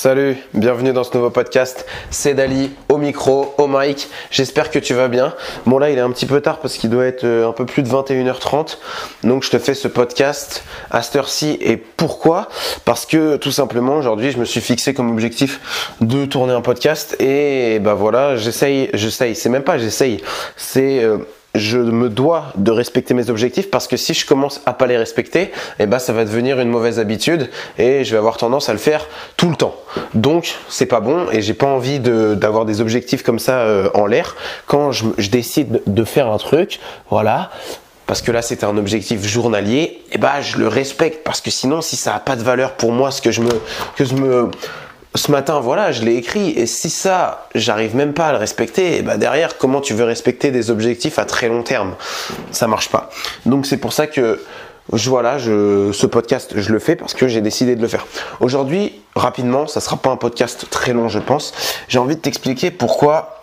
Salut, bienvenue dans ce nouveau podcast. C'est Dali au micro, au mic. J'espère que tu vas bien. Bon là, il est un petit peu tard parce qu'il doit être euh, un peu plus de 21h30. Donc je te fais ce podcast à cette heure-ci. Et pourquoi? Parce que tout simplement aujourd'hui, je me suis fixé comme objectif de tourner un podcast. Et bah voilà, j'essaye, j'essaye. C'est même pas j'essaye. C'est euh, je me dois de respecter mes objectifs parce que si je commence à pas les respecter, eh ben ça va devenir une mauvaise habitude et je vais avoir tendance à le faire tout le temps. Donc c'est pas bon et j'ai pas envie d'avoir des objectifs comme ça euh, en l'air. Quand je, décide de faire un truc, voilà, parce que là c'était un objectif journalier, et eh ben je le respecte parce que sinon si ça a pas de valeur pour moi, ce que je me que je me ce matin, voilà, je l'ai écrit. Et si ça, j'arrive même pas à le respecter, et bah derrière, comment tu veux respecter des objectifs à très long terme? Ça marche pas. Donc c'est pour ça que je, voilà, ce podcast, je le fais parce que j'ai décidé de le faire. Aujourd'hui, rapidement, ça sera pas un podcast très long, je pense. J'ai envie de t'expliquer pourquoi,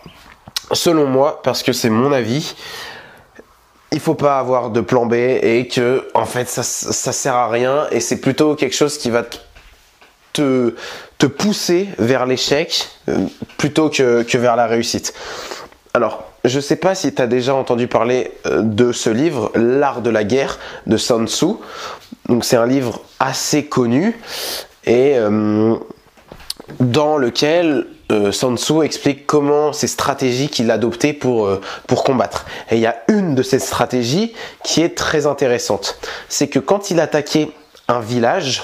selon moi, parce que c'est mon avis, il faut pas avoir de plan B et que en fait ça, ça sert à rien et c'est plutôt quelque chose qui va te te pousser vers l'échec euh, plutôt que, vers la réussite. Alors, je ne sais pas si tu as déjà entendu parler euh, de ce livre, L'art de la guerre de Sun. Donc c'est un livre assez connu et euh, dans lequel Sun Tzu explique comment ces stratégies qu'il adoptées pour, pour combattre. Et il y a une de ces stratégies qui est très intéressante. C'est que quand il attaquait un village,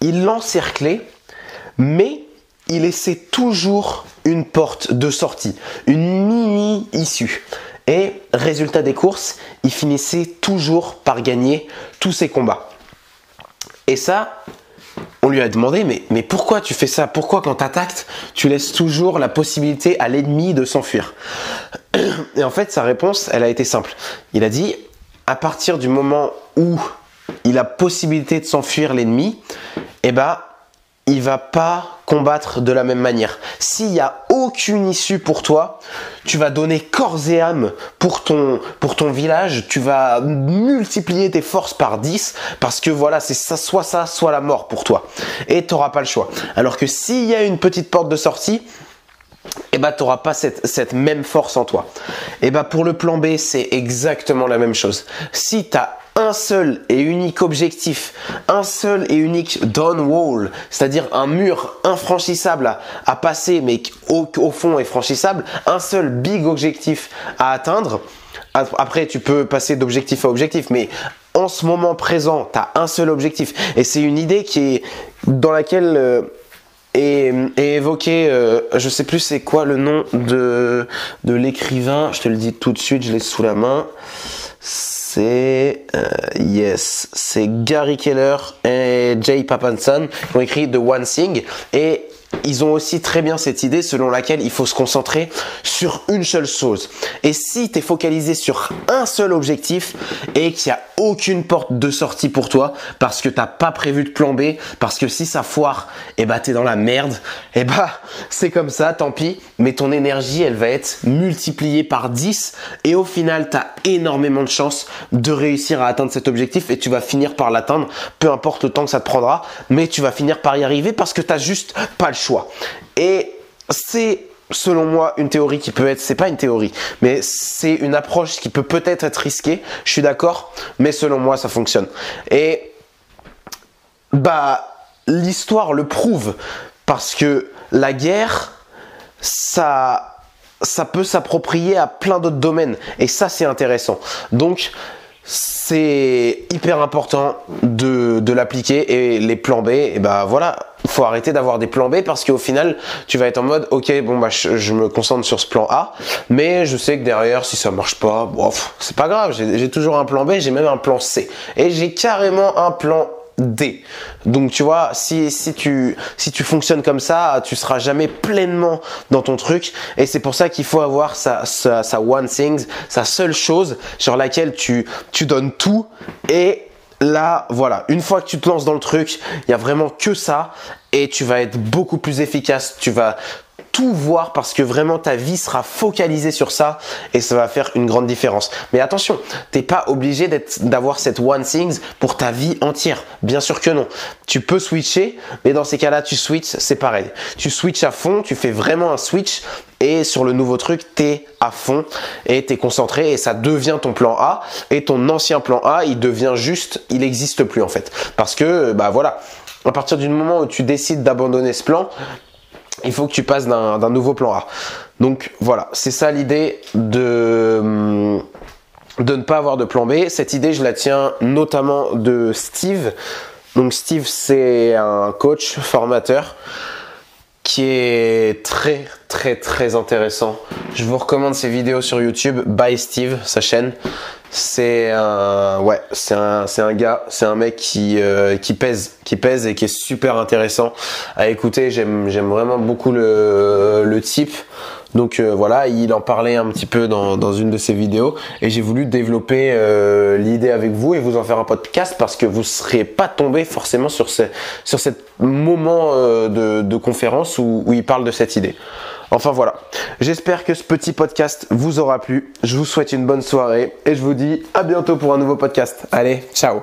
il l'encerclait mais il laissait toujours une porte de sortie, une mini issue. Et résultat des courses, il finissait toujours par gagner tous ses combats. Et ça, on lui a demandé, mais, mais pourquoi tu fais ça? Pourquoi quand tu attaques, tu laisses toujours la possibilité à l'ennemi de s'enfuir? Et en fait, sa réponse, elle a été simple. Il a dit, à partir du moment où il a possibilité de s'enfuir l'ennemi, eh ben, il va pas combattre de la même manière. S'il n'y a aucune issue pour toi, tu vas donner corps et âme pour ton, pour ton village, tu vas multiplier tes forces par 10 parce que voilà, c'est ça, soit ça, soit la mort pour toi. Et tu n'auras pas le choix. Alors que s'il y a une petite porte de sortie, eh ben, tu n'auras pas cette, cette, même force en toi. Et eh ben, pour le plan B, c'est exactement la même chose. Si tu as un seul et unique objectif, un seul et unique down wall, c'est-à-dire un mur infranchissable à, passer mais au, fond est franchissable, un seul big objectif à atteindre. Après, tu peux passer d'objectif à objectif, mais en ce moment présent, tu as un seul objectif. Et c'est une idée qui est dans laquelle euh, est, évoqué, euh, je sais plus c'est quoi le nom de, de l'écrivain, je te le dis tout de suite, je l'ai sous la main c'est euh, yes, c'est Gary Keller et Jay Papanson qui ont écrit The One Thing. Et ils ont aussi très bien cette idée selon laquelle il faut se concentrer sur une seule chose. Et si tu es focalisé sur un seul objectif et qu'il n'y a aucune porte de sortie pour toi parce que t'as pas prévu de plan B, parce que si ça foire, et eh bah t'es dans la merde, et eh bah c'est comme ça, tant pis, mais ton énergie elle va être multipliée par 10 et au final t'as énormément de chances de réussir à atteindre cet objectif et tu vas finir par l'atteindre, peu importe le temps que ça te prendra, mais tu vas finir par y arriver parce que t'as juste pas le choix. Et c'est selon moi, une théorie qui peut être, c'est pas une théorie, mais c'est une approche qui peut peut-être être risquée. Je suis d'accord, mais selon moi, ça fonctionne. Et bah, l'histoire le prouve parce que la guerre, ça, ça peut s'approprier à plein d'autres domaines, et ça, c'est intéressant. Donc, c'est hyper important de, de l'appliquer et les plans B, et bah voilà, faut arrêter d'avoir des plans B parce qu'au final, tu vas être en mode, ok, bon bah je, me concentre sur ce plan A, mais je sais que derrière, si ça marche pas, bof, c'est pas grave, j'ai toujours un plan B, j'ai même un plan C, et j'ai carrément un plan D. Donc tu vois, si, si, tu, si tu fonctionnes comme ça, tu seras jamais pleinement dans ton truc. Et c'est pour ça qu'il faut avoir sa, sa, sa, one thing, sa seule chose sur laquelle tu, tu donnes tout et là, voilà, une fois que tu te lances dans le truc, il y a vraiment que ça et tu vas être beaucoup plus efficace. Tu vas tout voir parce que vraiment ta vie sera focalisée sur ça et ça va faire une grande différence. Mais attention, t'es pas obligé d'avoir cette one things pour ta vie entière. Bien sûr que non. Tu peux switcher, mais dans ces cas-là, tu switches, c'est pareil. Tu switches à fond, tu fais vraiment un switch et sur le nouveau truc, t'es à fond et t'es concentré et ça devient ton plan A et ton ancien plan A, il devient juste, il n'existe plus en fait. Parce que, bah voilà, à partir du moment où tu décides d'abandonner ce plan, il faut que tu passes d'un nouveau plan A. Donc voilà, c'est ça l'idée de de ne pas avoir de plan B. Cette idée, je la tiens notamment de Steve. Donc Steve, c'est un coach formateur qui est très très très intéressant. Je vous recommande ses vidéos sur YouTube by Steve, sa chaîne. C'est un ouais, c'est un c'est un gars, c'est un mec qui euh, qui pèse, qui pèse et qui est super intéressant à écouter. J'aime j'aime vraiment beaucoup le le type. Donc euh, voilà, il en parlait un petit peu dans, dans une de ses vidéos et j'ai voulu développer euh, l'idée avec vous et vous en faire un podcast parce que vous ne serez pas tombé forcément sur ce sur moment euh, de, de, conférence où il parle de cette idée. Enfin voilà, j'espère que ce petit podcast vous aura plu. Je vous souhaite une bonne soirée et je vous dis à bientôt pour un nouveau podcast. Allez, ciao